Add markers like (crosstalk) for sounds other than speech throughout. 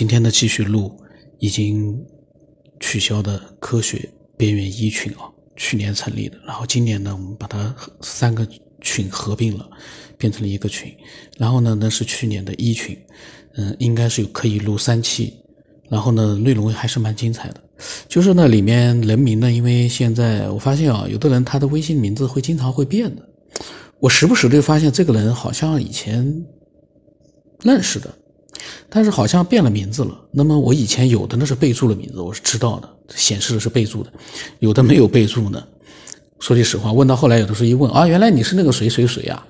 今天的继续录已经取消的科学边缘一群啊，去年成立的，然后今年呢，我们把它三个群合并了，变成了一个群。然后呢，那是去年的一群，嗯，应该是可以录三期。然后呢，内容还是蛮精彩的。就是那里面人名呢，因为现在我发现啊，有的人他的微信名字会经常会变的，我时不时就发现这个人好像以前认识的。但是好像变了名字了。那么我以前有的那是备注的名字，我是知道的，显示的是备注的；有的没有备注呢。说句实话，问到后来，有的时候一问啊，原来你是那个谁谁谁啊，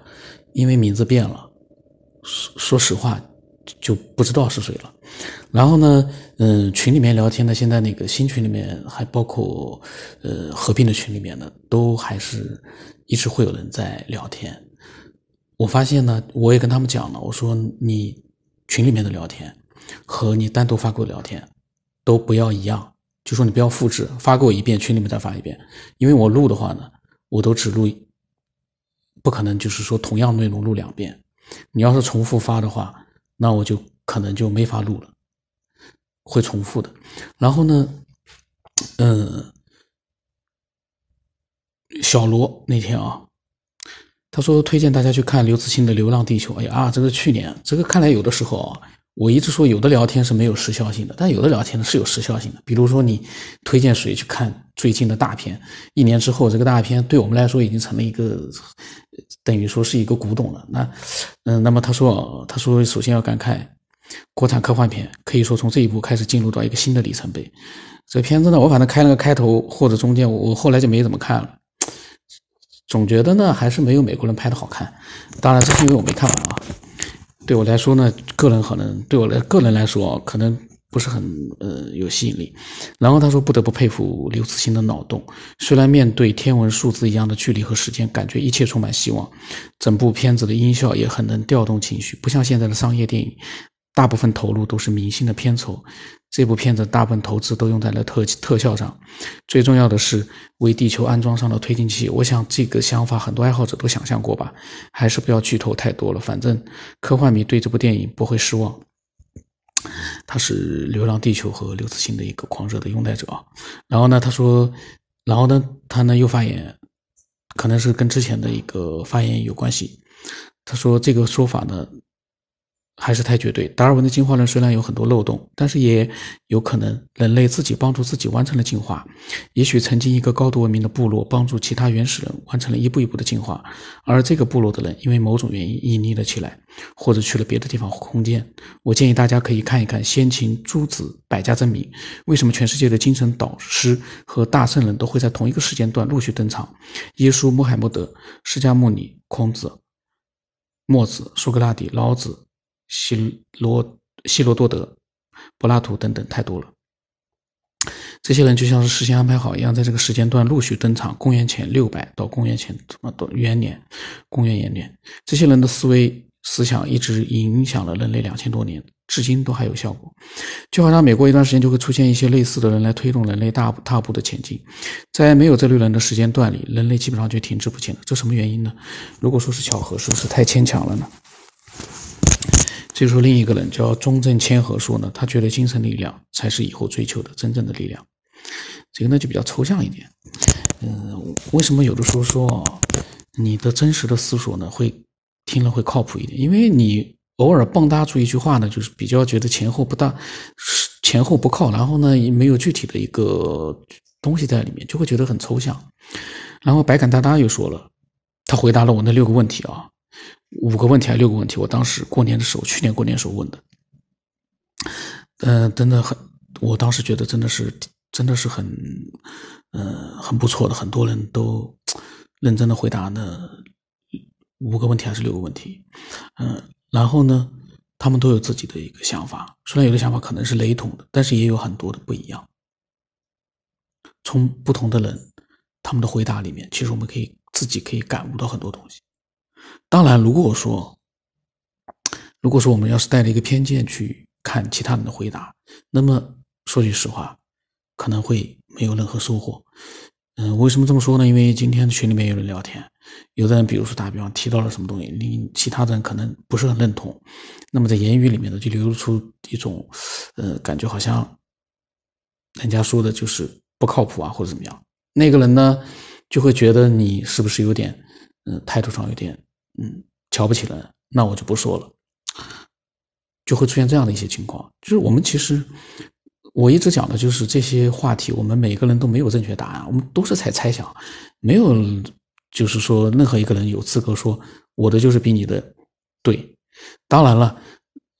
因为名字变了。说说实话，就不知道是谁了。然后呢，嗯，群里面聊天的，现在那个新群里面还包括呃合并的群里面的，都还是一直会有人在聊天。我发现呢，我也跟他们讲了，我说你。群里面的聊天和你单独发给我聊天都不要一样，就说你不要复制，发给我一遍，群里面再发一遍，因为我录的话呢，我都只录，不可能就是说同样内容录两遍。你要是重复发的话，那我就可能就没法录了，会重复的。然后呢，嗯，小罗那天啊。他说：“推荐大家去看刘慈欣的《流浪地球》。”哎呀啊，这个去年，这个看来有的时候啊，我一直说有的聊天是没有时效性的，但有的聊天呢是有时效性的。比如说你推荐谁去看最近的大片，一年之后这个大片对我们来说已经成了一个等于说是一个古董了。那，嗯，那么他说，他说首先要感慨，国产科幻片可以说从这一步开始进入到一个新的里程碑。这片子呢，我反正开了个开头或者中间，我后来就没怎么看了。总觉得呢，还是没有美国人拍的好看。当然，这是因为我没看完啊。对我来说呢，个人可能对我来个人来说，可能不是很呃有吸引力。然后他说，不得不佩服刘慈欣的脑洞。虽然面对天文数字一样的距离和时间，感觉一切充满希望。整部片子的音效也很能调动情绪，不像现在的商业电影，大部分投入都是明星的片酬。这部片子大部分投资都用在了特特效上，最重要的是为地球安装上了推进器。我想这个想法很多爱好者都想象过吧？还是不要剧透太多了，反正科幻迷对这部电影不会失望。他是《流浪地球》和刘慈欣的一个狂热的拥戴者啊。然后呢，他说，然后呢，他呢又发言，可能是跟之前的一个发言有关系。他说这个说法呢。还是太绝对。达尔文的进化论虽然有很多漏洞，但是也有可能人类自己帮助自己完成了进化。也许曾经一个高度文明的部落帮助其他原始人完成了一步一步的进化，而这个部落的人因为某种原因隐匿了起来，或者去了别的地方空间。我建议大家可以看一看先秦诸子百家争鸣，为什么全世界的精神导师和大圣人都会在同一个时间段陆续登场？耶稣、穆罕默德、释迦牟尼、孔子、墨子、苏格拉底、老子。希罗希罗多德、柏拉图等等太多了。这些人就像是事先安排好一样，在这个时间段陆续登场。公元前六百到公元前什么多元年，公元元年，这些人的思维思想一直影响了人类两千多年，至今都还有效果。就好像每过一段时间就会出现一些类似的人来推动人类大踏步的前进。在没有这类人的时间段里，人类基本上就停滞不前了。这什么原因呢？如果说是巧合，是不是太牵强了呢？就说另一个人叫中正千和说呢，他觉得精神力量才是以后追求的真正的力量。这个呢就比较抽象一点。嗯，为什么有的时候说你的真实的思索呢会听了会靠谱一点？因为你偶尔蹦跶出一句话呢，就是比较觉得前后不大，前后不靠，然后呢也没有具体的一个东西在里面，就会觉得很抽象。然后百感大大又说了，他回答了我那六个问题啊。五个问题还是六个问题？我当时过年的时候，去年过年时候问的，嗯，真的很，我当时觉得真的是，真的是很，嗯，很不错的，很多人都认真的回答那五个问题还是六个问题，嗯，然后呢，他们都有自己的一个想法，虽然有的想法可能是雷同的，但是也有很多的不一样。从不同的人他们的回答里面，其实我们可以自己可以感悟到很多东西。当然，如果说，如果说我们要是带着一个偏见去看其他人的回答，那么说句实话，可能会没有任何收获。嗯，为什么这么说呢？因为今天群里面有人聊天，有的人比如说打比方提到了什么东西，你其他人可能不是很认同，那么在言语里面呢，就流露出一种，呃，感觉好像人家说的就是不靠谱啊，或者怎么样。那个人呢，就会觉得你是不是有点，嗯，态度上有点，嗯，瞧不起人。那我就不说了，就会出现这样的一些情况。就是我们其实。我一直讲的就是这些话题，我们每个人都没有正确答案，我们都是在猜想，没有，就是说任何一个人有资格说我的就是比你的对。当然了，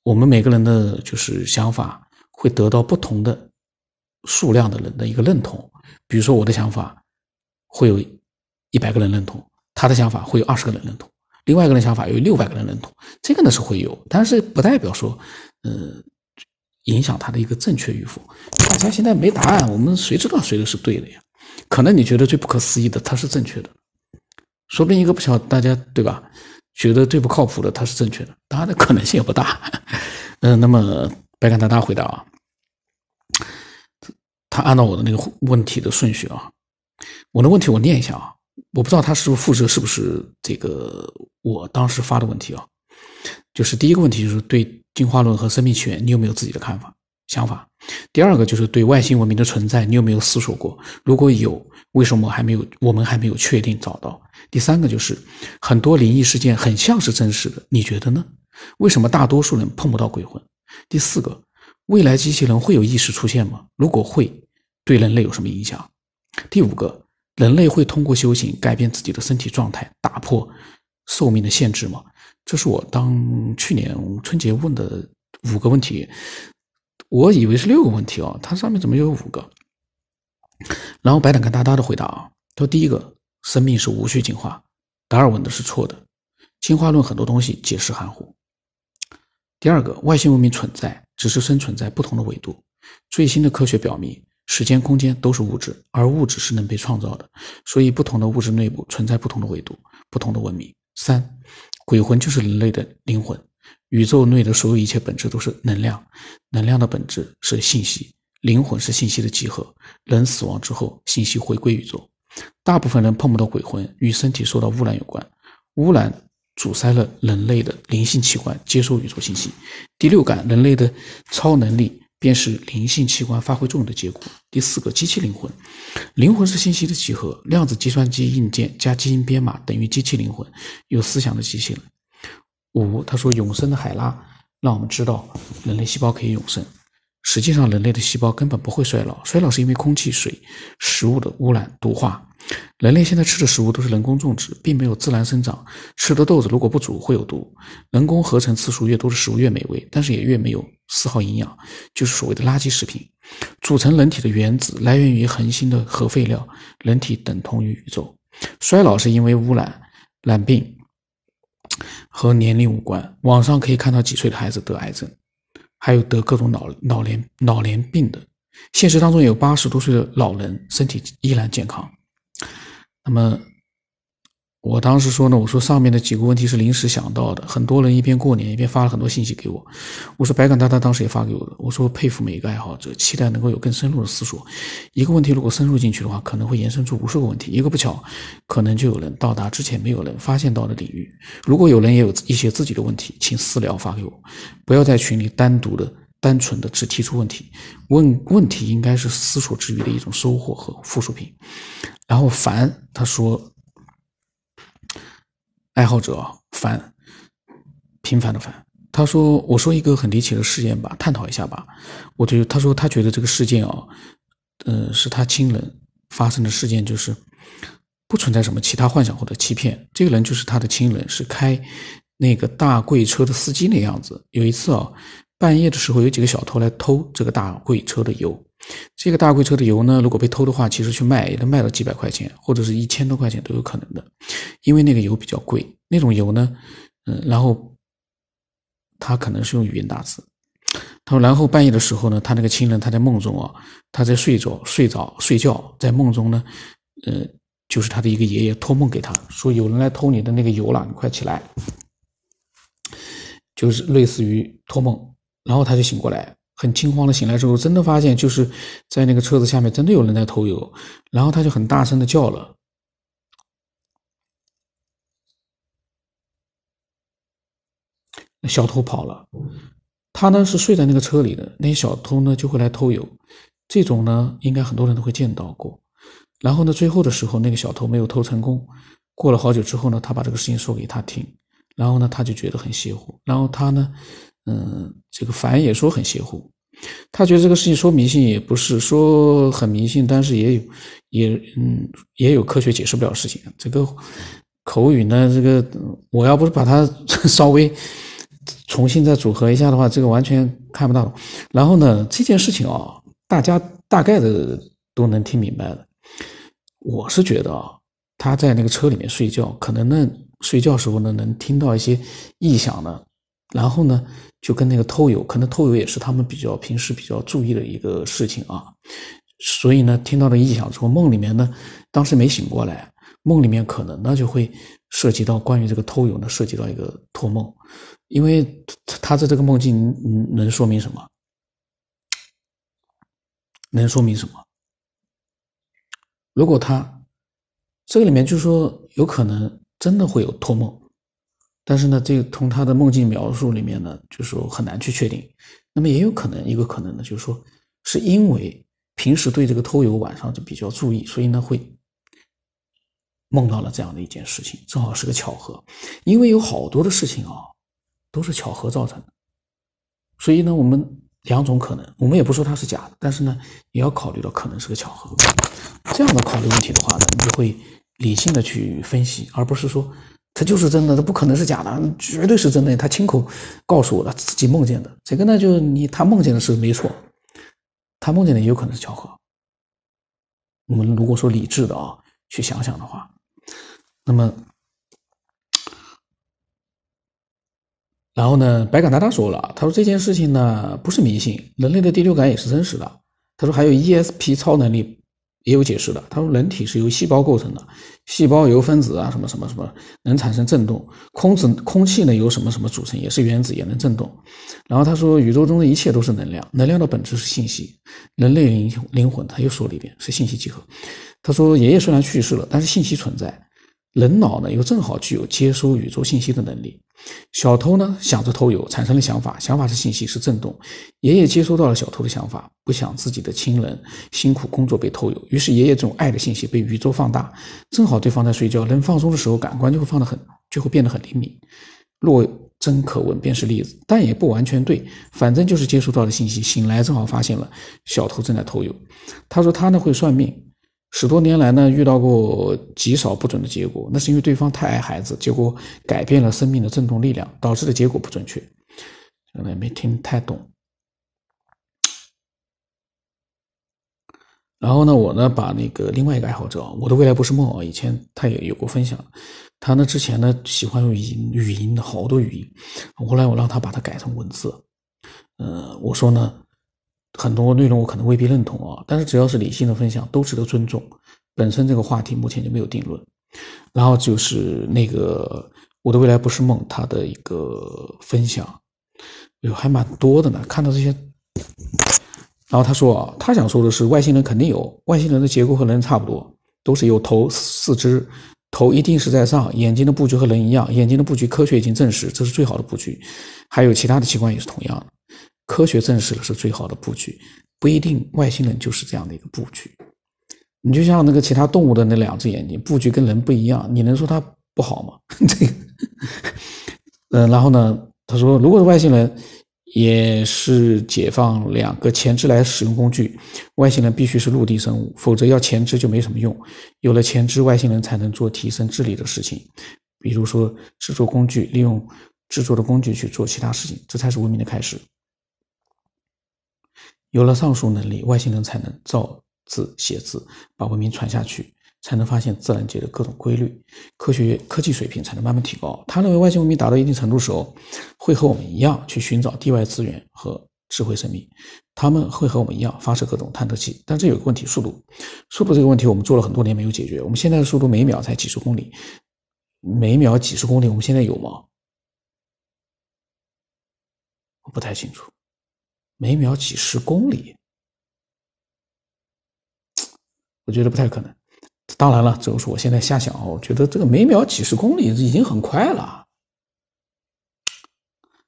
我们每个人的就是想法会得到不同的数量的人的一个认同。比如说我的想法会有一百个人认同，他的想法会有二十个人认同，另外一个人想法有六百个人认同，这个呢是会有，但是不代表说，呃。影响他的一个正确与否，大家现在没答案，我们谁知道谁的是对的呀？可能你觉得最不可思议的，他是正确的，说不定一个不晓大家对吧？觉得最不靠谱的，他是正确的，当然的可能性也不大。嗯，那么白干大大回答啊，他按照我的那个问题的顺序啊，我的问题我念一下啊，我不知道他是不是复制是不是这个我当时发的问题啊，就是第一个问题就是对。进化论和生命起源，你有没有自己的看法、想法？第二个就是对外星文明的存在，你有没有思索过？如果有，为什么还没有？我们还没有确定找到？第三个就是很多灵异事件很像是真实的，你觉得呢？为什么大多数人碰不到鬼魂？第四个，未来机器人会有意识出现吗？如果会，对人类有什么影响？第五个，人类会通过修行改变自己的身体状态，打破寿命的限制吗？这是我当去年春节问的五个问题，我以为是六个问题哦，它上面怎么有五个？然后白胆干大大的回答啊，他说第一个，生命是无序进化，达尔文的是错的，进化论很多东西解释含糊。第二个，外星文明存在，只是生存在不同的纬度。最新的科学表明，时间、空间都是物质，而物质是能被创造的，所以不同的物质内部存在不同的维度、不同的文明。三。鬼魂就是人类的灵魂，宇宙内的所有一切本质都是能量，能量的本质是信息，灵魂是信息的集合。人死亡之后，信息回归宇宙。大部分人碰不到鬼魂，与身体受到污染有关，污染阻塞了人类的灵性器官接收宇宙信息。第六感，人类的超能力。便是灵性器官发挥作用的结果。第四个，机器灵魂，灵魂是信息的集合，量子计算机硬件加基因编码等于机器灵魂，有思想的机器人。五，他说永生的海拉让我们知道人类细胞可以永生。实际上，人类的细胞根本不会衰老，衰老是因为空气、水、食物的污染、毒化。人类现在吃的食物都是人工种植，并没有自然生长。吃的豆子如果不煮会有毒。人工合成次数越多的食物越美味，但是也越没有丝毫营养，就是所谓的垃圾食品。组成人体的原子来源于恒星的核废料，人体等同于宇宙。衰老是因为污染、染病和年龄无关。网上可以看到几岁的孩子得癌症。还有得各种脑脑年脑年病的，现实当中有八十多岁的老人身体依然健康。那么。我当时说呢，我说上面的几个问题是临时想到的，很多人一边过年一边发了很多信息给我。我说白杆大大当时也发给我的，我说佩服每一个爱好者，期待能够有更深入的思索。一个问题如果深入进去的话，可能会延伸出无数个问题。一个不巧，可能就有人到达之前没有人发现到的领域。如果有人也有一些自己的问题，请私聊发给我，不要在群里单独的、单纯的只提出问题。问问题应该是思索之余的一种收获和附属品。然后凡他说。爱好者凡，平凡的凡。他说：“我说一个很离奇的事件吧，探讨一下吧。”我觉得他说他觉得这个事件啊，呃，是他亲人发生的事件，就是不存在什么其他幻想或者欺骗。这个人就是他的亲人，是开那个大贵车的司机那样子。有一次啊，半夜的时候有几个小偷来偷这个大柜车的油。这个大柜车的油呢，如果被偷的话，其实去卖也能卖到几百块钱，或者是一千多块钱都有可能的，因为那个油比较贵。那种油呢，嗯，然后他可能是用语音打字。他说，然后半夜的时候呢，他那个亲人他在梦中啊，他在睡着、睡着、睡觉，在梦中呢，呃，就是他的一个爷爷托梦给他说，有人来偷你的那个油了，你快起来，就是类似于托梦。然后他就醒过来。很惊慌的醒来之后，真的发现就是在那个车子下面真的有人在偷油，然后他就很大声的叫了，小偷跑了。他呢是睡在那个车里的，那些小偷呢就会来偷油，这种呢应该很多人都会见到过。然后呢，最后的时候那个小偷没有偷成功，过了好久之后呢，他把这个事情说给他听，然后呢他就觉得很邪乎，然后他呢，嗯，这个凡也说很邪乎，他觉得这个事情说迷信也不是说很迷信，但是也有也嗯也有科学解释不了事情。这个口语呢，这个我要不是把它 (laughs) 稍微。重新再组合一下的话，这个完全看不到。然后呢，这件事情啊，大家大概的都能听明白了。我是觉得啊，他在那个车里面睡觉，可能呢睡觉时候呢能听到一些异响呢，然后呢就跟那个偷油，可能偷油也是他们比较平时比较注意的一个事情啊。所以呢，听到了异响之后，梦里面呢当时没醒过来，梦里面可能呢就会涉及到关于这个偷油呢，涉及到一个托梦。因为他的这个梦境能说明什么？能说明什么？如果他这个里面就是说有可能真的会有托梦，但是呢，这个从他的梦境描述里面呢，就是说很难去确定。那么也有可能一个可能呢，就是说是因为平时对这个偷油晚上就比较注意，所以呢会梦到了这样的一件事情，正好是个巧合。因为有好多的事情啊。都是巧合造成的，所以呢，我们两种可能，我们也不说它是假的，但是呢，也要考虑到可能是个巧合。这样的考虑问题的话呢，你就会理性的去分析，而不是说它就是真的，它不可能是假的，绝对是真的。他亲口告诉我的，自己梦见的，这个呢，就你他梦见的是没错，他梦见的也有可能是巧合。我们如果说理智的啊去想想的话，那么。然后呢，白感大大说了，他说这件事情呢不是迷信，人类的第六感也是真实的。他说还有 ESP 超能力也有解释的。他说人体是由细胞构成的，细胞由分子啊什么什么什么能产生振动，空子空气呢由什么什么组成，也是原子也能振动。然后他说宇宙中的一切都是能量，能量的本质是信息，人类灵灵魂他又说了一遍是信息集合。他说爷爷虽然去世了，但是信息存在。人脑呢又正好具有接收宇宙信息的能力。小偷呢想着偷油，产生了想法，想法是信息，是震动。爷爷接收到了小偷的想法，不想自己的亲人辛苦工作被偷油，于是爷爷这种爱的信息被宇宙放大。正好对方在睡觉，人放松的时候，感官就会放得很，就会变得很灵敏。若真可问，便是例子，但也不完全对。反正就是接收到的信息，醒来正好发现了小偷正在偷油。他说他呢会算命。十多年来呢，遇到过极少不准的结果，那是因为对方太爱孩子，结果改变了生命的振动力量，导致的结果不准确。可能没听太懂。然后呢，我呢把那个另外一个爱好者，我的未来不是梦啊，以前他也有过分享，他呢之前呢喜欢用语音语音的好多语音，后来我让他把它改成文字，呃，我说呢。很多内容我可能未必认同啊，但是只要是理性的分享都值得尊重。本身这个话题目前就没有定论。然后就是那个我的未来不是梦，他的一个分享，有还蛮多的呢。看到这些，然后他说啊，他想说的是外星人肯定有，外星人的结构和人差不多，都是有头四肢，头一定是在上，眼睛的布局和人一样，眼睛的布局科学已经证实这是最好的布局，还有其他的器官也是同样的。科学证实了是最好的布局，不一定外星人就是这样的一个布局。你就像那个其他动物的那两只眼睛，布局跟人不一样，你能说它不好吗？(laughs) 这个，嗯，然后呢，他说，如果是外星人，也是解放两个前肢来使用工具。外星人必须是陆地生物，否则要前肢就没什么用。有了前肢，外星人才能做提升智力的事情，比如说制作工具，利用制作的工具去做其他事情，这才是文明的开始。有了上述能力，外星人才能造字写字，把文明传下去，才能发现自然界的各种规律，科学科技水平才能慢慢提高。他认为，外星文明达到一定程度时候，会和我们一样去寻找地外资源和智慧生命，他们会和我们一样发射各种探测器。但这有个问题，速度，速度这个问题我们做了很多年没有解决。我们现在的速度每秒才几十公里，每秒几十公里，我们现在有吗？我不太清楚。每秒几十公里，我觉得不太可能。当然了，这个是我现在瞎想，我觉得这个每秒几十公里已经很快了。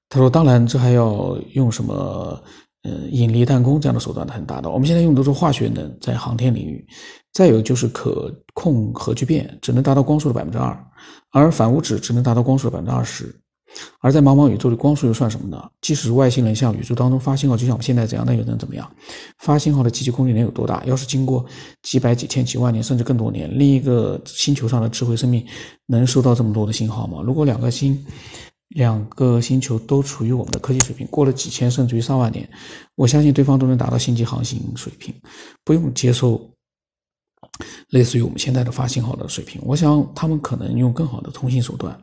他说：“当然，这还要用什么，呃，引力弹弓这样的手段才能达到。我们现在用的是化学能，在航天领域。再有就是可控核聚变，只能达到光速的百分之二，而反物质只能达到光速的百分之二十。而在茫茫宇宙里，光速又算什么呢？即使外星人向宇宙当中发信号，就像我们现在这样，那又能怎么样？发信号的积极功率能有多大？要是经过几百、几千、几万年，甚至更多年，另一个星球上的智慧生命能收到这么多的信号吗？如果两个星……”两个星球都处于我们的科技水平，过了几千甚至于上万年，我相信对方都能达到星际航行水平，不用接受类似于我们现在的发信号的水平。我想他们可能用更好的通信手段，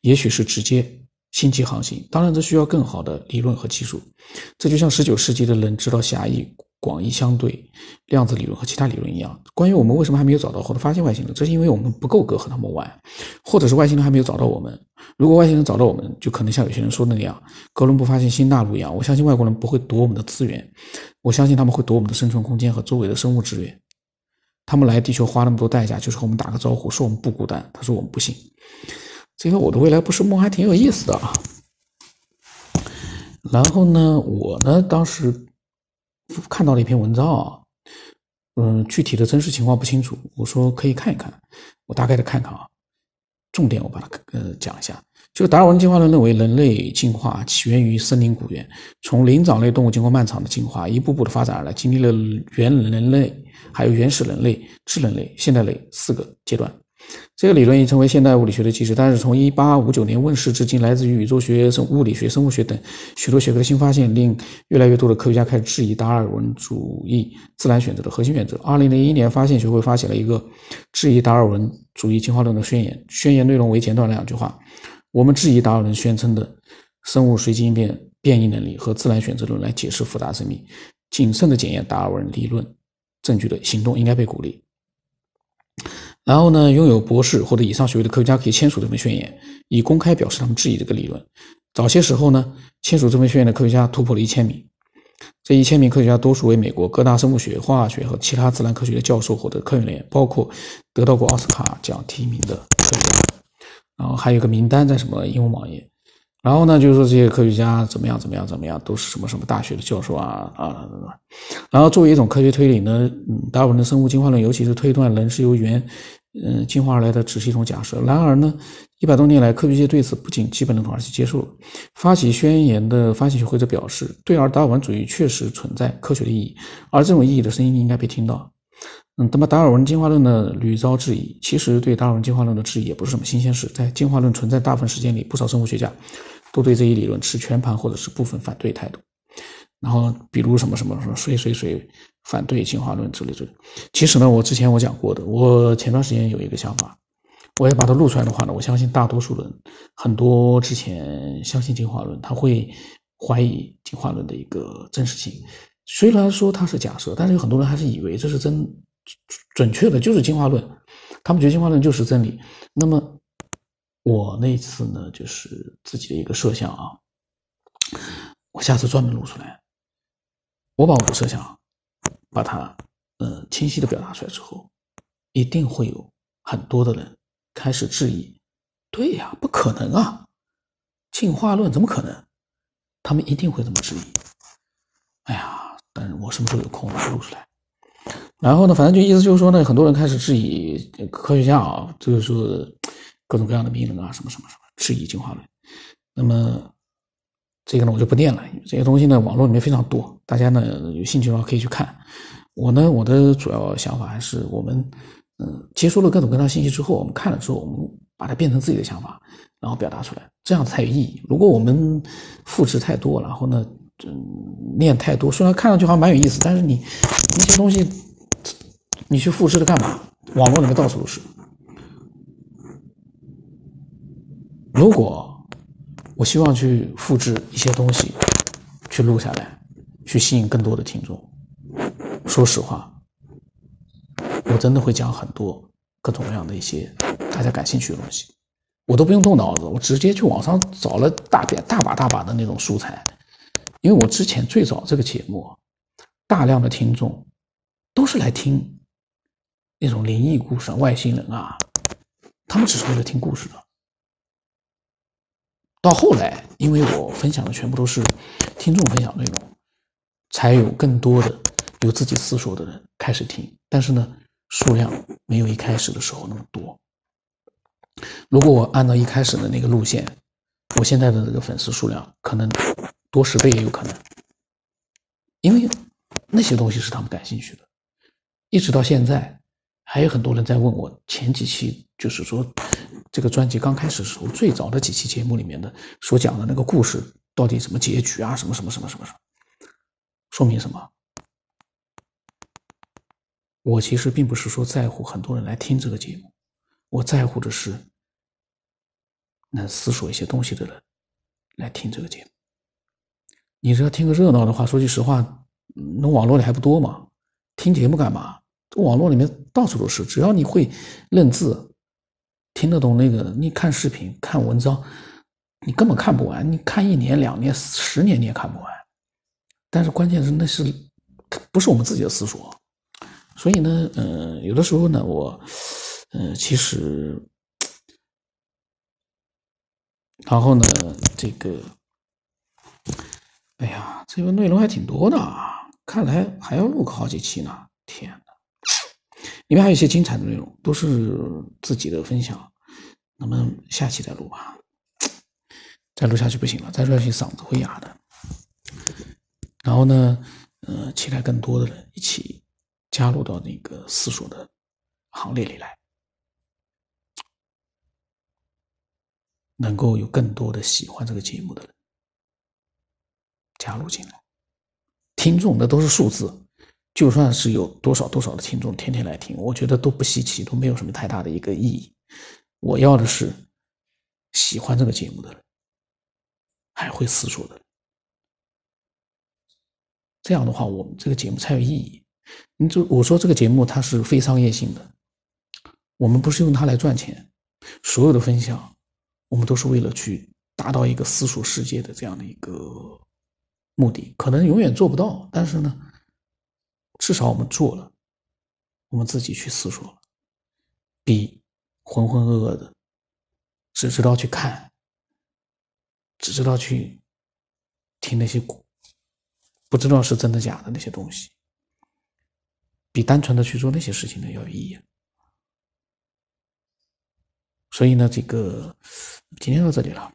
也许是直接星际航行。当然，这需要更好的理论和技术。这就像十九世纪的人知道狭义。广义相对量子理论和其他理论一样，关于我们为什么还没有找到或者发现外星人，这是因为我们不够格和他们玩，或者是外星人还没有找到我们。如果外星人找到我们，就可能像有些人说的那样，哥伦布发现新大陆一样。我相信外国人不会夺我们的资源，我相信他们会夺我们的生存空间和周围的生物资源。他们来地球花那么多代价，就是和我们打个招呼，说我们不孤单。他说我们不信。这个我的未来不是梦，还挺有意思的啊。然后呢，我呢当时。看到了一篇文章啊，嗯，具体的真实情况不清楚。我说可以看一看，我大概的看看啊，重点我把它呃讲一下。就达尔文进化论认为，人类进化起源于森林古猿，从灵长类动物经过漫长的进化，一步步的发展而来，经历了猿人类、还有原始人类、智人类、现代类四个阶段。这个理论已成为现代物理学的基石，但是从1859年问世至今，来自于宇宙学、生物理学、生物学等许多学科的新发现，令越来越多的科学家开始质疑达尔文主义自然选择的核心原则。2001年，发现学会发起了一个质疑达尔文主义进化论的宣言，宣言内容为简短两句话：我们质疑达尔文宣称的生物随机应变变异能力和自然选择论来解释复杂生命，谨慎地检验达尔文理论证据的行动应该被鼓励。然后呢，拥有博士或者以上学位的科学家可以签署这份宣言，以公开表示他们质疑这个理论。早些时候呢，签署这份宣言的科学家突破了一千名。这一千名科学家多数为美国各大生物学、化学和其他自然科学的教授或者科研人员，包括得到过奥斯卡奖提名的科学家。然后还有个名单在什么英文网页。然后呢，就是说这些科学家怎么样怎么样怎么样，都是什么什么大学的教授啊啊。然后作为一种科学推理呢，达尔文的生物进化论，尤其是推断人是由猿嗯进化而来的，只是一种假设。然而呢，一百多年来，科学界对此不仅基本认同，而且接受了。发起宣言的发起学会者表示，对而达尔文主义确实存在科学的意义，而这种意义的声音应该被听到。嗯，那么达尔文进化论呢屡遭质疑。其实对达尔文进化论的质疑也不是什么新鲜事，在进化论存在大部分时间里，不少生物学家。都对这一理论持全盘或者是部分反对态度，然后比如什么什么什么谁谁谁反对进化论之类之类。其实呢，我之前我讲过的，我前段时间有一个想法，我要把它录出来的话呢，我相信大多数人很多之前相信进化论，他会怀疑进化论的一个真实性。虽然说它是假设，但是有很多人还是以为这是真准确的，就是进化论，他们觉得进化论就是真理。那么。我那次呢，就是自己的一个设想啊，我下次专门录出来。我把我的设想，把它呃清晰的表达出来之后，一定会有很多的人开始质疑。对呀，不可能啊，进化论怎么可能？他们一定会这么质疑。哎呀，但是我什么时候有空我录出来？然后呢，反正就意思就是说呢，很多人开始质疑科学家啊，就是说。各种各样的名人啊，什么什么什么质疑进化论，那么这个呢我就不念了，这些东西呢网络里面非常多，大家呢有兴趣的话可以去看。我呢我的主要想法还是我们嗯接收了各种各样的信息之后，我们看了之后，我们把它变成自己的想法，然后表达出来，这样才有意义。如果我们复制太多，然后呢嗯念太多，虽然看上去好像蛮有意思，但是你那些东西你去复制它干嘛？网络里面到处都是。如果我希望去复制一些东西，去录下来，去吸引更多的听众，说实话，我真的会讲很多各种各样的一些大家感兴趣的东西，我都不用动脑子，我直接去网上找了大片大把大把的那种素材，因为我之前最早这个节目，大量的听众都是来听那种灵异故事、外星人啊，他们只是为了听故事的。到后来，因为我分享的全部都是听众分享内容，才有更多的有自己思索的人开始听。但是呢，数量没有一开始的时候那么多。如果我按照一开始的那个路线，我现在的这个粉丝数量可能多十倍也有可能。因为那些东西是他们感兴趣的，一直到现在，还有很多人在问我前几期，就是说。这个专辑刚开始的时候，最早的几期节目里面的所讲的那个故事，到底什么结局啊？什么什么什么什么什么？说明什么？我其实并不是说在乎很多人来听这个节目，我在乎的是能思索一些东西的人来听这个节目。你只要听个热闹的话，说句实话，那网络里还不多吗？听节目干嘛？网络里面到处都是，只要你会认字。听得懂那个？你看视频、看文章，你根本看不完。你看一年、两年、十年你也看不完。但是关键是那是不是我们自己的思索？所以呢，嗯，有的时候呢，我，嗯，其实，然后呢，这个，哎呀，这个内容还挺多的啊！看来还要录个好几期呢。天！里面还有一些精彩的内容，都是自己的分享。那么下期再录吧，再录下去不行了，再录下去嗓子会哑的。然后呢，呃，期待更多的人一起加入到那个思索的行列里来，能够有更多的喜欢这个节目的人加入进来。听众那都是数字。就算是有多少多少的听众天天来听，我觉得都不稀奇，都没有什么太大的一个意义。我要的是喜欢这个节目的人，还会思索的。这样的话，我们这个节目才有意义。你就我说这个节目它是非商业性的，我们不是用它来赚钱，所有的分享，我们都是为了去达到一个思索世界的这样的一个目的。可能永远做不到，但是呢。至少我们做了，我们自己去思索了，比浑浑噩噩的，只知道去看，只知道去听那些不知道是真的假的那些东西，比单纯的去做那些事情呢要有意义。所以呢，这个今天到这里了。